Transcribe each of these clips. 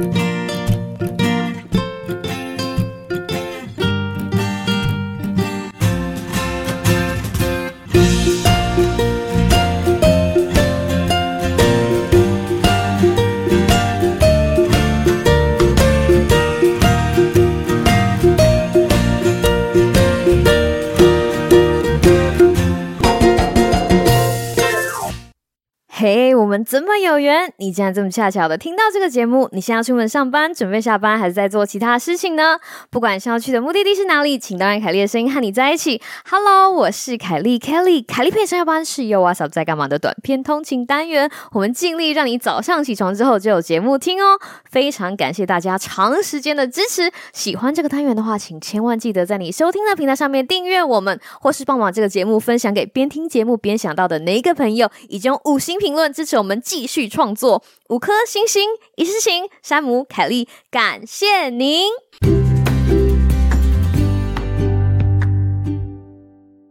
嘿，我怎么有缘？你竟然这么恰巧的听到这个节目？你现在出门上班，准备下班，还是在做其他事情呢？不管是要去的目的地是哪里，请当然凯莉的声音和你在一起。Hello，我是凯莉 Kelly，凯莉陪上下班是由阿嫂在干嘛的短片通勤单元。我们尽力让你早上起床之后就有节目听哦。非常感谢大家长时间的支持。喜欢这个单元的话，请千万记得在你收听的平台上面订阅我们，或是帮忙这个节目分享给边听节目边想到的哪一个朋友，以及用五星评论支持我们继续创作。五颗星星，一世情，山姆凯莉，感谢您。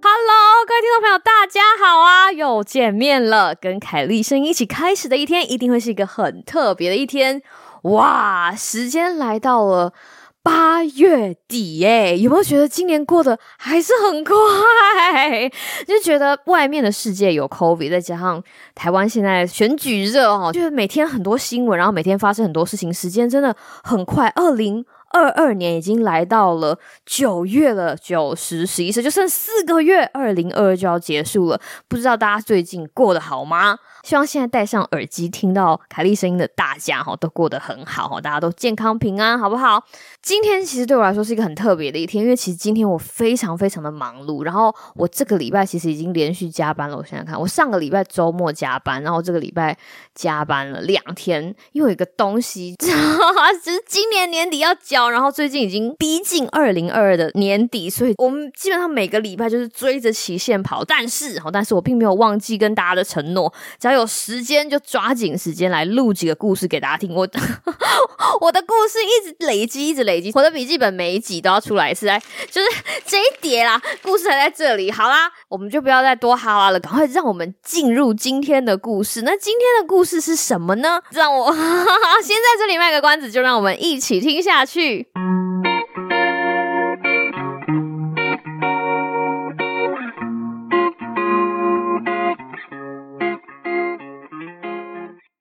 Hello，各位听众朋友，大家好啊！又见面了，跟凯莉声音一起开始的一天，一定会是一个很特别的一天。哇，时间来到了八月底耶，有没有觉得今年过得还是很快？就觉得外面的世界有 COVID，再加上台湾现在选举热哦，就是每天很多新闻，然后每天发生很多事情，时间真的很快。二零二二年已经来到了九月了，九十十一十就剩四个月，二零二二就要结束了。不知道大家最近过得好吗？希望现在戴上耳机听到凯莉声音的大家哈，都过得很好哈，大家都健康平安，好不好？今天其实对我来说是一个很特别的一天，因为其实今天我非常非常的忙碌，然后我这个礼拜其实已经连续加班了。我想想看，我上个礼拜周末加班，然后这个礼拜加班了两天，因为有一个东西，只是今年年底要交，然后最近已经逼近二零二二的年底，所以我们基本上每个礼拜就是追着期限跑。但是哈，但是我并没有忘记跟大家的承诺，只要有有时间就抓紧时间来录几个故事给大家听。我 我的故事一直累积，一直累积，我的笔记本每一集都要出来一次，来就是这一叠啦，故事还在这里。好啦，我们就不要再多哈拉了，赶快让我们进入今天的故事。那今天的故事是什么呢？让我 先在这里卖个关子，就让我们一起听下去。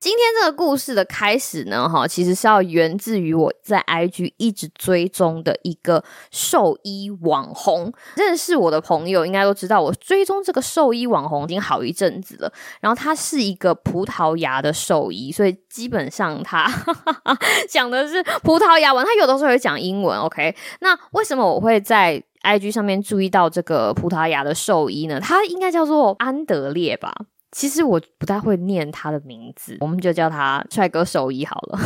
今天这个故事的开始呢，哈，其实是要源自于我在 IG 一直追踪的一个兽医网红。认识我的朋友应该都知道，我追踪这个兽医网红已经好一阵子了。然后他是一个葡萄牙的兽医，所以基本上他 讲的是葡萄牙文，他有的时候会讲英文。OK，那为什么我会在 IG 上面注意到这个葡萄牙的兽医呢？他应该叫做安德烈吧。其实我不太会念他的名字，我们就叫他帅哥兽医好了。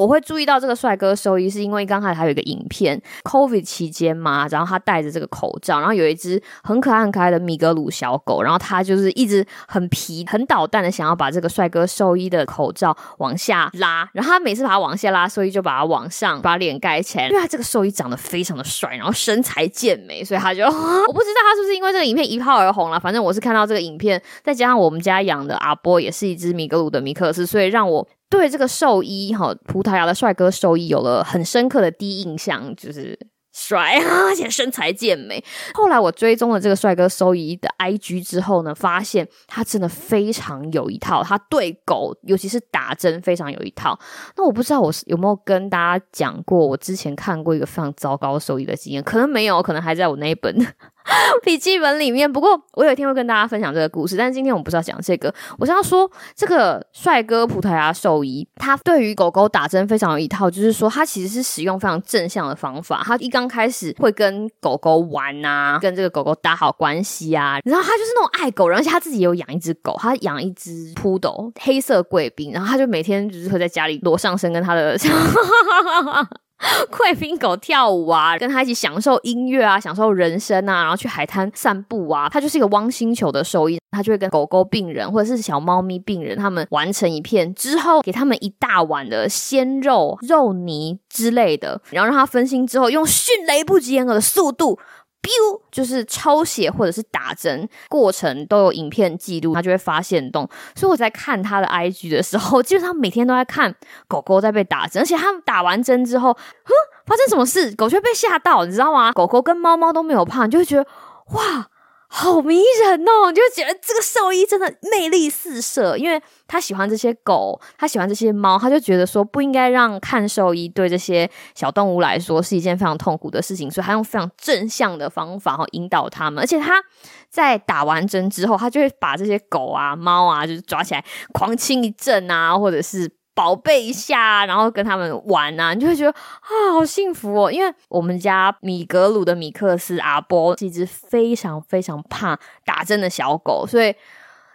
我会注意到这个帅哥兽医，是因为刚才他有一个影片，COVID 期间嘛，然后他戴着这个口罩，然后有一只很可爱很可爱的米格鲁小狗，然后他就是一直很皮、很捣蛋的想要把这个帅哥兽医的口罩往下拉，然后他每次把它往下拉，兽医就把它往上，把脸盖起来，因为他这个兽医长得非常的帅，然后身材健美，所以他就 我不知道他是不是因为这个影片一炮而红了，反正我是看到这个影片，再加上我们家养的阿波也是一只米格鲁的米克斯，所以让我。对这个兽医哈，葡萄牙的帅哥兽医有了很深刻的第一印象，就是帅啊，而且身材健美。后来我追踪了这个帅哥兽医的 IG 之后呢，发现他真的非常有一套，他对狗，尤其是打针非常有一套。那我不知道我有没有跟大家讲过，我之前看过一个非常糟糕兽医的经验，可能没有，可能还在我那一本。笔记本里面，不过我有一天会跟大家分享这个故事，但是今天我们不是要讲这个，我是要说这个帅哥葡萄牙兽医，他对于狗狗打针非常有一套，就是说他其实是使用非常正向的方法，他一刚开始会跟狗狗玩啊，跟这个狗狗打好关系啊，然后他就是那种爱狗，而且他自己有养一只狗，他养一只扑斗黑色贵宾，然后他就每天就是会在家里裸上身跟他的。贵宾狗跳舞啊，跟他一起享受音乐啊，享受人生啊，然后去海滩散步啊。他就是一个汪星球的兽医，他就会跟狗狗病人或者是小猫咪病人，他们完成一片之后，给他们一大碗的鲜肉、肉泥之类的，然后让他分心之后，用迅雷不及掩耳的速度 biu 就是抽血或者是打针过程都有影片记录，他就会发现动。所以我在看他的 IG 的时候，基本上每天都在看狗狗在被打针，而且他们打完针之后，哼，发生什么事，狗却被吓到，你知道吗？狗狗跟猫猫都没有怕，你就会觉得哇。好迷人哦！你就觉得这个兽医真的魅力四射，因为他喜欢这些狗，他喜欢这些猫，他就觉得说不应该让看兽医对这些小动物来说是一件非常痛苦的事情，所以他用非常正向的方法哈引导他们，而且他在打完针之后，他就会把这些狗啊、猫啊，就是抓起来狂亲一阵啊，或者是。宝贝一下，然后跟他们玩啊，你就会觉得啊，好幸福哦！因为我们家米格鲁的米克斯阿波是一只非常非常怕打针的小狗，所以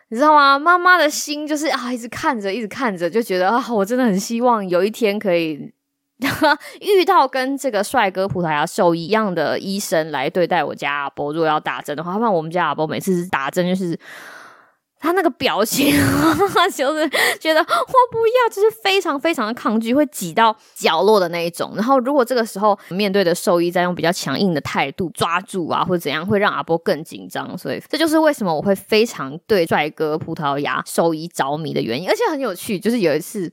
你知道吗？妈妈的心就是啊，一直看着，一直看着，就觉得啊，我真的很希望有一天可以遇到跟这个帅哥葡萄牙兽医一样的医生来对待我家阿波。如果要打针的话，不然我们家阿波每次打针就是。他那个表情，就是觉得我不要，就是非常非常的抗拒，会挤到角落的那一种。然后，如果这个时候面对的兽医在用比较强硬的态度抓住啊，或者怎样，会让阿波更紧张。所以，这就是为什么我会非常对帅哥葡萄牙兽医着迷的原因。而且很有趣，就是有一次。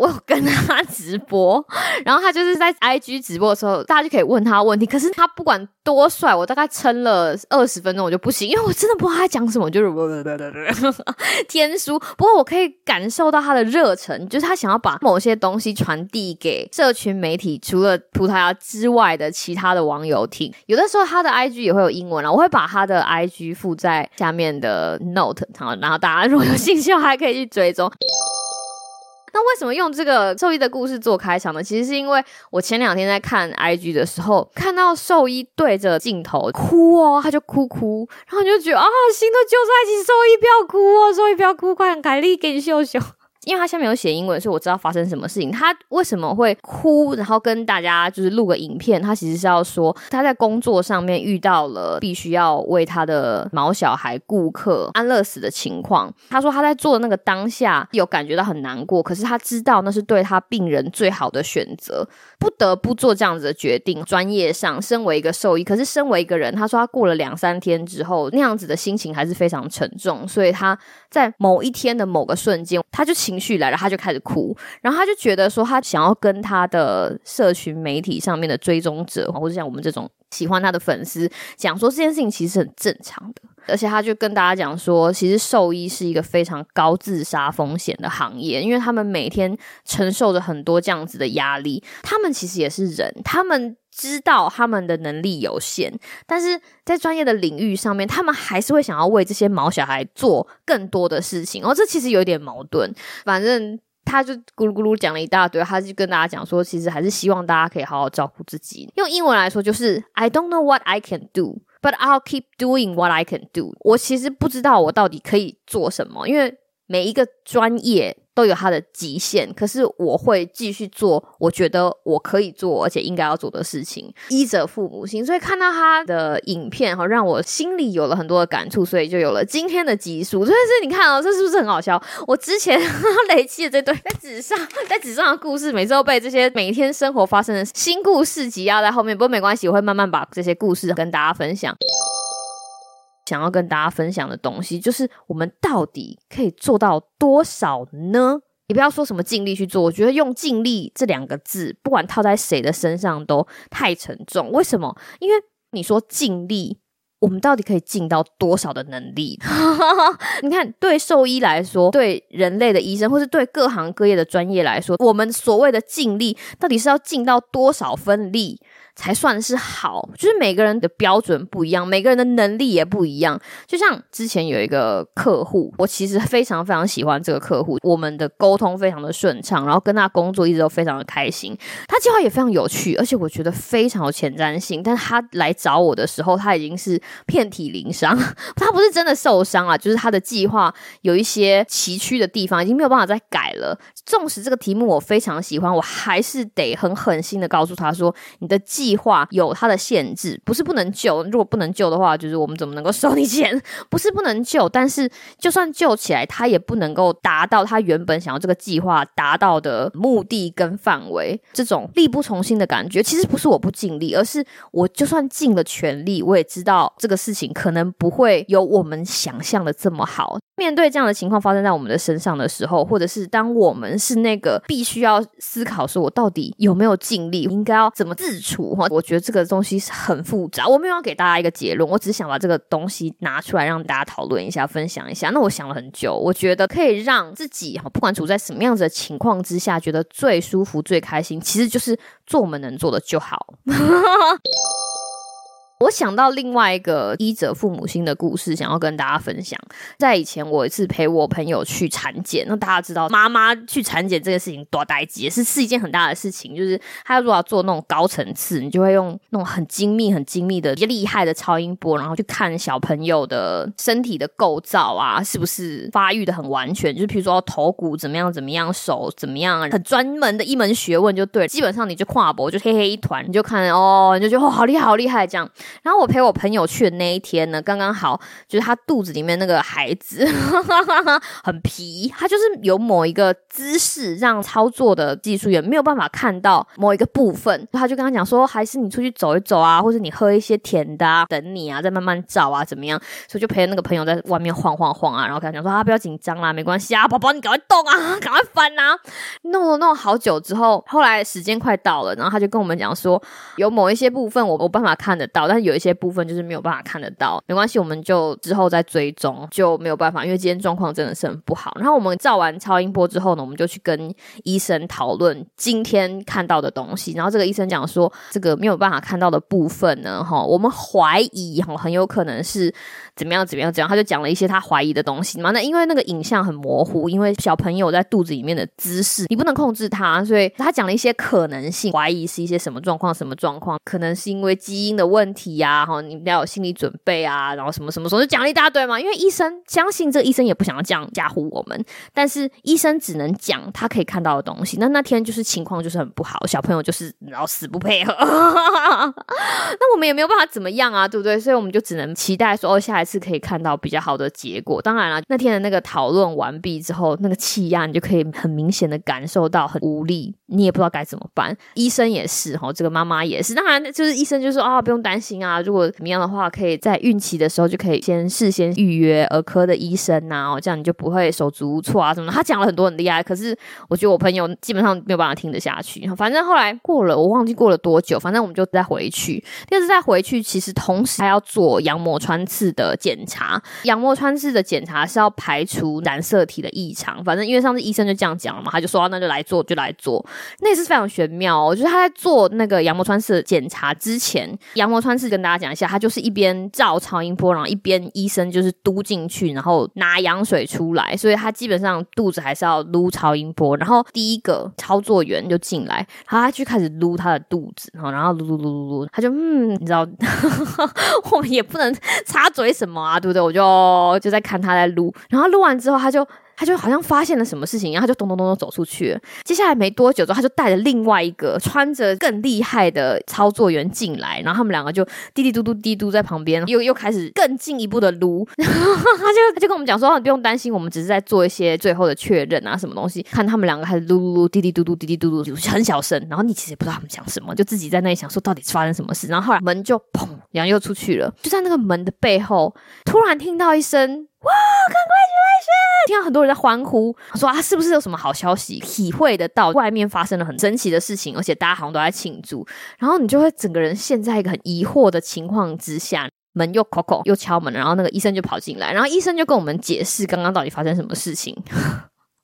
我有跟他直播，然后他就是在 IG 直播的时候，大家就可以问他问题。可是他不管多帅，我大概撑了二十分钟，我就不行，因为我真的不知道他讲什么，就是 天书。不过我可以感受到他的热忱，就是他想要把某些东西传递给社群媒体，除了葡萄牙之外的其他的网友听。有的时候他的 IG 也会有英文了，我会把他的 IG 附在下面的 Note，好，然后大家如果有兴趣，还可以去追踪。那为什么用这个兽医的故事做开场呢？其实是因为我前两天在看 IG 的时候，看到兽医对着镜头哭哦，他就哭哭，然后就觉得啊，心都揪在一起，兽医不要哭哦，兽医不要哭，快点凯莉给你秀秀。因为他下面有写英文，所以我知道发生什么事情。他为什么会哭？然后跟大家就是录个影片。他其实是要说他在工作上面遇到了必须要为他的毛小孩顾客安乐死的情况。他说他在做那个当下有感觉到很难过，可是他知道那是对他病人最好的选择，不得不做这样子的决定。专业上身为一个兽医，可是身为一个人，他说他过了两三天之后，那样子的心情还是非常沉重。所以他在某一天的某个瞬间，他就情绪来了，他就开始哭，然后他就觉得说，他想要跟他的社群媒体上面的追踪者，或者像我们这种喜欢他的粉丝，讲说这件事情其实很正常的，而且他就跟大家讲说，其实兽医是一个非常高自杀风险的行业，因为他们每天承受着很多这样子的压力，他们其实也是人，他们。知道他们的能力有限，但是在专业的领域上面，他们还是会想要为这些毛小孩做更多的事情。哦，这其实有点矛盾。反正他就咕噜咕噜讲了一大堆，他就跟大家讲说，其实还是希望大家可以好好照顾自己。用英文来说就是 I don't know what I can do, but I'll keep doing what I can do。我其实不知道我到底可以做什么，因为每一个专业。都有它的极限，可是我会继续做我觉得我可以做而且应该要做的事情，依着父母心。所以看到他的影片哈，让我心里有了很多的感触，所以就有了今天的集数。所以是你看哦，这是不是很好笑？我之前 累积的这堆在纸上，在纸上的故事，每次都被这些每天生活发生的新故事挤压在后面。不过没关系，我会慢慢把这些故事跟大家分享。想要跟大家分享的东西，就是我们到底可以做到多少呢？你不要说什么尽力去做，我觉得用“尽力”这两个字，不管套在谁的身上都太沉重。为什么？因为你说尽力，我们到底可以尽到多少的能力？你看，对兽医来说，对人类的医生，或是对各行各业的专业来说，我们所谓的尽力，到底是要尽到多少分力？才算是好，就是每个人的标准不一样，每个人的能力也不一样。就像之前有一个客户，我其实非常非常喜欢这个客户，我们的沟通非常的顺畅，然后跟他工作一直都非常的开心。他计划也非常有趣，而且我觉得非常有前瞻性。但他来找我的时候，他已经是遍体鳞伤。他不是真的受伤啊，就是他的计划有一些崎岖的地方，已经没有办法再改了。纵使这个题目我非常喜欢，我还是得很狠心的告诉他说，你的计划有它的限制，不是不能救。如果不能救的话，就是我们怎么能够收你钱？不是不能救，但是就算救起来，他也不能够达到他原本想要这个计划达到的目的跟范围。这种力不从心的感觉，其实不是我不尽力，而是我就算尽了全力，我也知道这个事情可能不会有我们想象的这么好。面对这样的情况发生在我们的身上的时候，或者是当我们是那个必须要思考说，我到底有没有尽力，应该要怎么自处？哈，我觉得这个东西是很复杂。我没有要给大家一个结论，我只是想把这个东西拿出来让大家讨论一下、分享一下。那我想了很久，我觉得可以让自己哈，不管处在什么样子的情况之下，觉得最舒服、最开心，其实就是做我们能做的就好。我想到另外一个医者父母心的故事，想要跟大家分享。在以前，我一次陪我朋友去产检，那大家知道，妈妈去产检这件事情多大也是是一件很大的事情。就是他如果要做那种高层次，你就会用那种很精密、很精密的、比较厉害的超音波，然后去看小朋友的身体的构造啊，是不是发育的很完全。就是比如说头骨怎么样、怎么样，手怎么样，很专门的一门学问，就对。基本上你就跨博就黑黑一团，你就看哦，你就觉得哦，好厉害，好厉害这样。然后我陪我朋友去的那一天呢，刚刚好就是他肚子里面那个孩子很皮，他就是有某一个姿势让操作的技术员没有办法看到某一个部分，他就跟他讲说，还是你出去走一走啊，或者你喝一些甜的啊，等你啊，再慢慢照啊，怎么样？所以就陪那个朋友在外面晃晃晃啊，然后跟他讲说啊，不要紧张啦，没关系啊，宝宝你赶快动啊，赶快翻啊，弄了弄好久之后，后来时间快到了，然后他就跟我们讲说，有某一些部分我我办法看得到，但有一些。部分就是没有办法看得到，没关系，我们就之后再追踪，就没有办法，因为今天状况真的是很不好。然后我们照完超音波之后呢，我们就去跟医生讨论今天看到的东西。然后这个医生讲说，这个没有办法看到的部分呢，哈，我们怀疑哈，很有可能是怎么样？怎么样？怎样。他就讲了一些他怀疑的东西嘛。那因为那个影像很模糊，因为小朋友在肚子里面的姿势你不能控制他，所以他讲了一些可能性，怀疑是一些什么状况，什么状况，可能是因为基因的问题呀。然后，你们要有心理准备啊，然后什么什么什么就讲了一大堆嘛。因为医生相信这个医生也不想要这样？吓唬我们，但是医生只能讲他可以看到的东西。那那天就是情况就是很不好，小朋友就是然后死不配合，那我们也没有办法怎么样？啊，对不对？所以我们就只能期待说，哦，下一次是可以看到比较好的结果。当然了，那天的那个讨论完毕之后，那个气压你就可以很明显的感受到很无力，你也不知道该怎么办。医生也是哈，这个妈妈也是。当然，就是医生就说啊，不用担心啊，如果怎么样的话，可以在孕期的时候就可以先事先预约儿科的医生呐，哦，这样你就不会手足无措啊什么。他讲了很多很厉害，可是我觉得我朋友基本上没有办法听得下去。反正后来过了，我忘记过了多久，反正我们就再回去。第二次再回去，其实同时还要做羊膜穿刺的检查。羊膜穿刺的检查是要排除染色体的异常。反正因为上次医生就这样讲了嘛，他就说那就来做，就来做。那是非常玄妙。哦，就是他在做那个羊膜穿刺检查之前，羊膜穿刺跟大家讲一下，他就是一边照超音波，然后一边医生就是嘟进去，然后拿羊水出来，所以他基本上肚子还是要撸超音波。然后第一个操作员就进来，然后他就开始撸他的肚子，然后撸撸撸撸撸，他就嗯，你知道，我们也不能插嘴什么啊，对不对？我就就在看他在录，然后录完之后，他就。他就好像发现了什么事情，然后他就咚咚咚咚走出去。接下来没多久之后，他就带着另外一个穿着更厉害的操作员进来，然后他们两个就滴滴嘟嘟滴嘟在旁边，又又开始更进一步的撸。他就他就跟我们讲说：“你不用担心，我们只是在做一些最后的确认啊，什么东西。”看他们两个开始撸撸撸，滴滴嘟嘟滴滴嘟嘟，很小声。然后你其实也不知道他们讲什么，就自己在那里想说到底发生什么事。然后后来门就砰，然后又出去了。就在那个门的背后，突然听到一声。哇赶快去卫生听到很多人在欢呼，说啊，是不是有什么好消息？体会得到外面发生了很神奇的事情，而且大家好像都在庆祝。然后你就会整个人陷在一个很疑惑的情况之下，门又扣扣又敲门，然后那个医生就跑进来，然后医生就跟我们解释刚刚到底发生什么事情。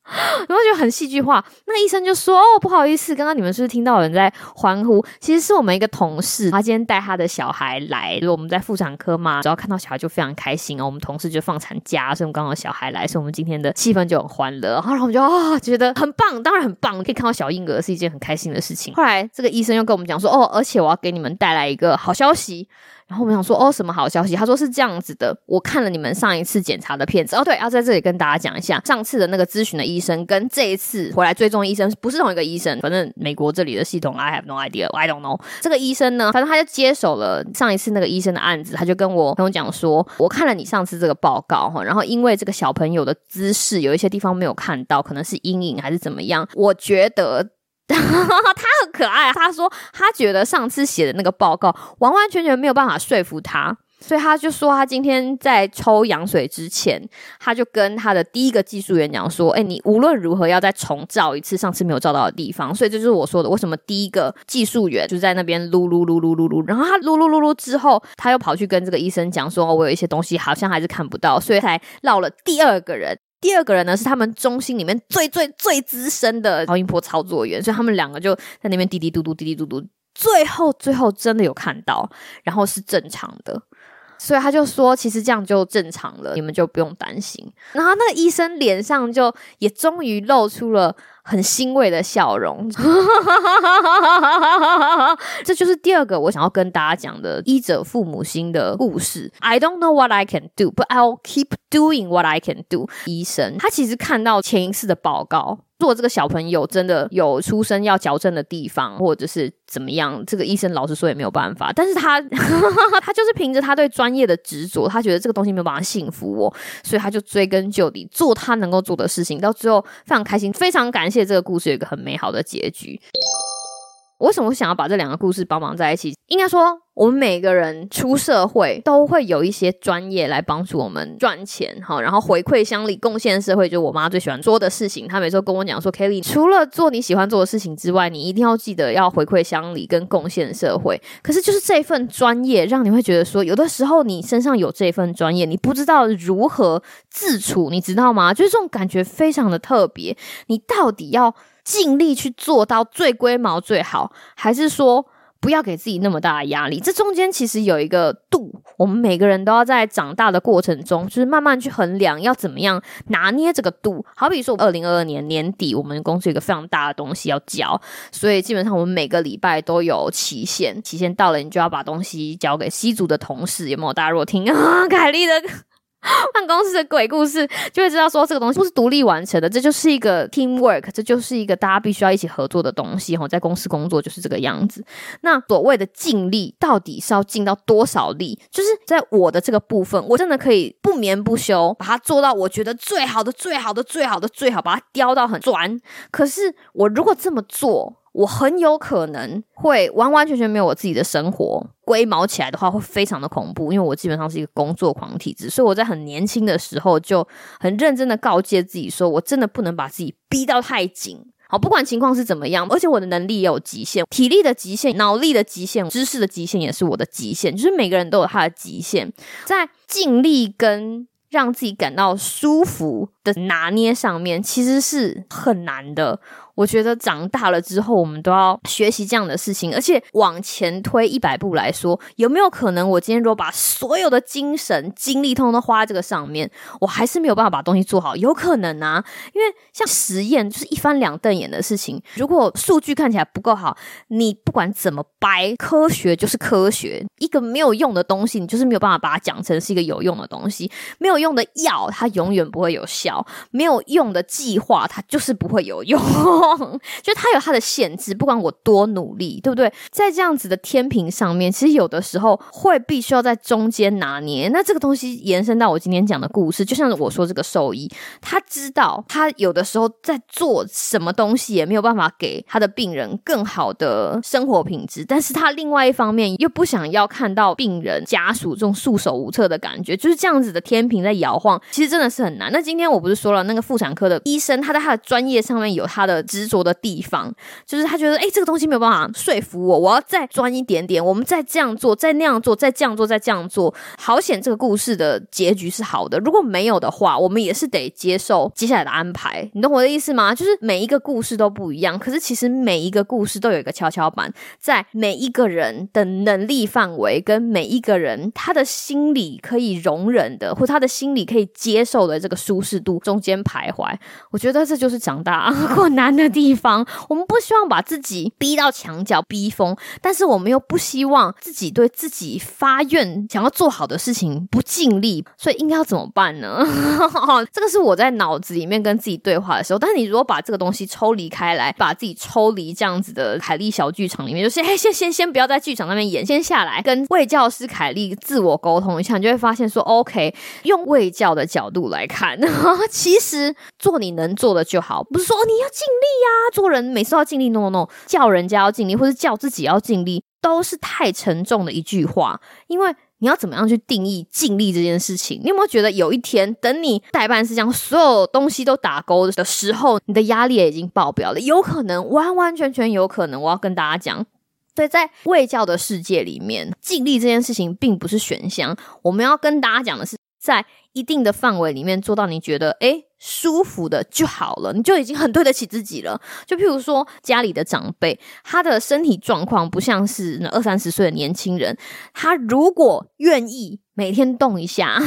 然后就很戏剧化，那个医生就说：“哦，不好意思，刚刚你们是不是听到有人在欢呼？其实是我们一个同事，他今天带他的小孩来，就我们在妇产科嘛，只要看到小孩就非常开心哦。我们同事就放产假，所以我们刚好小孩来，所以我们今天的气氛就很欢乐。然后我们就啊，觉得很棒，当然很棒，可以看到小婴儿是一件很开心的事情。后来这个医生又跟我们讲说：哦，而且我要给你们带来一个好消息。”然后我们想说，哦，什么好消息？他说是这样子的，我看了你们上一次检查的片子。哦，对，要在这里跟大家讲一下，上次的那个咨询的医生跟这一次回来追踪医生不是同一个医生。反正美国这里的系统，I have no idea，I don't know。这个医生呢，反正他就接手了上一次那个医生的案子，他就跟我朋友讲说，我看了你上次这个报告哈，然后因为这个小朋友的姿势有一些地方没有看到，可能是阴影还是怎么样，我觉得。他很可爱，他说他觉得上次写的那个报告完完全全没有办法说服他，所以他就说他今天在抽羊水之前，他就跟他的第一个技术员讲说：“哎，你无论如何要再重照一次上次没有照到的地方。”所以这就是我说的，为什么第一个技术员就在那边噜噜噜噜噜噜，然后他噜噜噜噜之后，他又跑去跟这个医生讲说：“我有一些东西好像还是看不到。”所以才绕了第二个人。第二个人呢是他们中心里面最最最资深的超音波操作员，所以他们两个就在那边滴滴嘟嘟滴滴嘟嘟，最后最后真的有看到，然后是正常的，所以他就说其实这样就正常了，你们就不用担心。然后那个医生脸上就也终于露出了。很欣慰的笑容，这就是第二个我想要跟大家讲的医者父母心的故事。I don't know what I can do, but I'll keep doing what I can do。医生他其实看到前一次的报告。如果这个小朋友真的有出生要矫正的地方，或者是怎么样，这个医生老实说也没有办法。但是他 他就是凭着他对专业的执着，他觉得这个东西没有办法幸福我，所以他就追根究底，做他能够做的事情，到最后非常开心，非常感谢借这个故事有一个很美好的结局。为什么想要把这两个故事帮忙在一起？应该说，我们每个人出社会都会有一些专业来帮助我们赚钱，哈，然后回馈乡里，贡献社会，就是我妈最喜欢做的事情。她每次都跟我讲说：“Kelly，除了做你喜欢做的事情之外，你一定要记得要回馈乡里跟贡献社会。”可是，就是这份专业，让你会觉得说，有的时候你身上有这份专业，你不知道如何自处，你知道吗？就是这种感觉非常的特别。你到底要？尽力去做到最龟毛最好，还是说不要给自己那么大的压力？这中间其实有一个度，我们每个人都要在长大的过程中，就是慢慢去衡量要怎么样拿捏这个度。好比说，二零二二年年底，我们公司有一个非常大的东西要交，所以基本上我们每个礼拜都有期限，期限到了，你就要把东西交给 C 组的同事。有没有？大家如果听啊，凯莉的。办公室的鬼故事，就会知道说这个东西不是独立完成的，这就是一个 team work，这就是一个大家必须要一起合作的东西。哈，在公司工作就是这个样子。那所谓的尽力，到底是要尽到多少力？就是在我的这个部分，我真的可以不眠不休，把它做到我觉得最好的、最好的、最好的、最好，把它雕到很专。可是我如果这么做，我很有可能会完完全全没有我自己的生活，龟毛起来的话会非常的恐怖。因为我基本上是一个工作狂体质，所以我在很年轻的时候就很认真的告诫自己说，我真的不能把自己逼到太紧。好，不管情况是怎么样，而且我的能力也有极限，体力的极限、脑力的极限、知识的极限也是我的极限。就是每个人都有他的极限，在尽力跟让自己感到舒服的拿捏上面，其实是很难的。我觉得长大了之后，我们都要学习这样的事情，而且往前推一百步来说，有没有可能我今天如果把所有的精神精力通通都花在这个上面，我还是没有办法把东西做好？有可能啊，因为像实验就是一翻两瞪眼的事情。如果数据看起来不够好，你不管怎么掰，科学就是科学。一个没有用的东西，你就是没有办法把它讲成是一个有用的东西。没有用的药，它永远不会有效；没有用的计划，它就是不会有用。就它有它的限制，不管我多努力，对不对？在这样子的天平上面，其实有的时候会必须要在中间拿捏。那这个东西延伸到我今天讲的故事，就像我说这个兽医，他知道他有的时候在做什么东西，也没有办法给他的病人更好的生活品质，但是他另外一方面又不想要看到病人家属这种束手无策的感觉，就是这样子的天平在摇晃，其实真的是很难。那今天我不是说了，那个妇产科的医生，他在他的专业上面有他的执着的地方，就是他觉得，哎，这个东西没有办法说服我，我要再钻一点点，我们再这样做，再那样做，再这样做，再这样做，好险这个故事的结局是好的。如果没有的话，我们也是得接受接下来的安排。你懂我的意思吗？就是每一个故事都不一样，可是其实每一个故事都有一个跷跷板，在每一个人的能力范围跟每一个人他的心理可以容忍的，或他的心理可以接受的这个舒适度。中间徘徊。我觉得这就是长大 困难的地方。我们不希望把自己逼到墙角、逼疯，但是我们又不希望自己对自己发愿想要做好的事情不尽力。所以应该要怎么办呢？这个是我在脑子里面跟自己对话的时候。但是你如果把这个东西抽离开来，把自己抽离这样子的凯莉小剧场里面，就先 先先先不要在剧场那边演，先下来跟魏教师凯莉自我沟通一下，你就会发现说，OK，用魏教的角度来看，其实做你能做的就好，不是说你要尽力呀，做人每次要尽力，no no，no，叫人家要尽力，或是叫自己要尽力，都是太沉重的一句话，因为。你要怎么样去定义尽力这件事情？你有没有觉得有一天，等你代办事项所有东西都打勾的时候，你的压力也已经爆表了？有可能，完完全全有可能。我要跟大家讲，对，在卫教的世界里面，尽力这件事情并不是选项。我们要跟大家讲的是，在一定的范围里面做到你觉得诶舒服的就好了，你就已经很对得起自己了。就譬如说家里的长辈，他的身体状况不像是那二三十岁的年轻人，他如果愿意每天动一下，就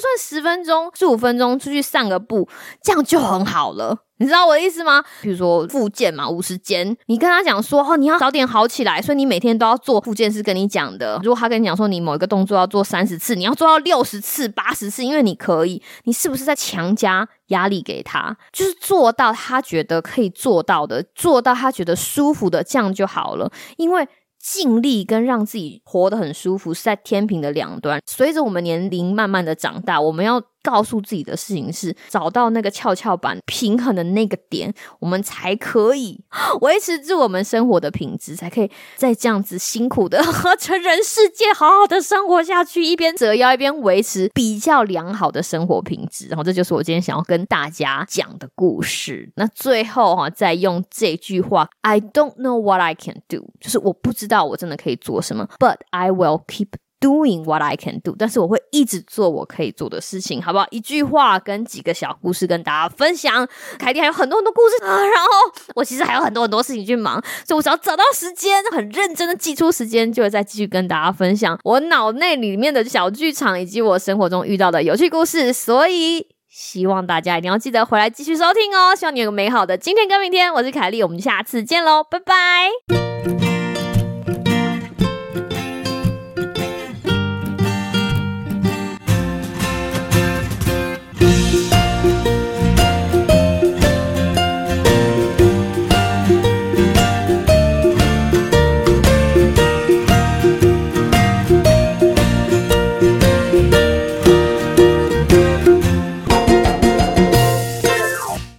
算十分钟、十五分钟出去散个步，这样就很好了。你知道我的意思吗？比如说复健嘛，五十间，你跟他讲说哦，你要早点好起来，所以你每天都要做复健，是跟你讲的。如果他跟你讲说你某一个动作要做三十次，你要做到六十次、八十次，因为你可以，你是不是在强加压力给他？就是做到他觉得可以做到的，做到他觉得舒服的，这样就好了。因为尽力跟让自己活得很舒服是在天平的两端。随着我们年龄慢慢的长大，我们要。告诉自己的事情是找到那个跷跷板平衡的那个点，我们才可以 维持住我们生活的品质，才可以在这样子辛苦的和成人世界好好的生活下去，一边折腰一边维持比较良好的生活品质。然后这就是我今天想要跟大家讲的故事。那最后哈，再用这句话：I don't know what I can do，就是我不知道我真的可以做什么，But I will keep。Doing what I can do，但是我会一直做我可以做的事情，好不好？一句话跟几个小故事跟大家分享。凯蒂还有很多很多故事，然后我其实还有很多很多事情去忙，所以我只要找到时间，很认真的挤出时间，就会再继续跟大家分享我脑内里面的小剧场，以及我生活中遇到的有趣故事。所以希望大家一定要记得回来继续收听哦。希望你有个美好的今天跟明天。我是凯莉，我们下次见喽，拜拜。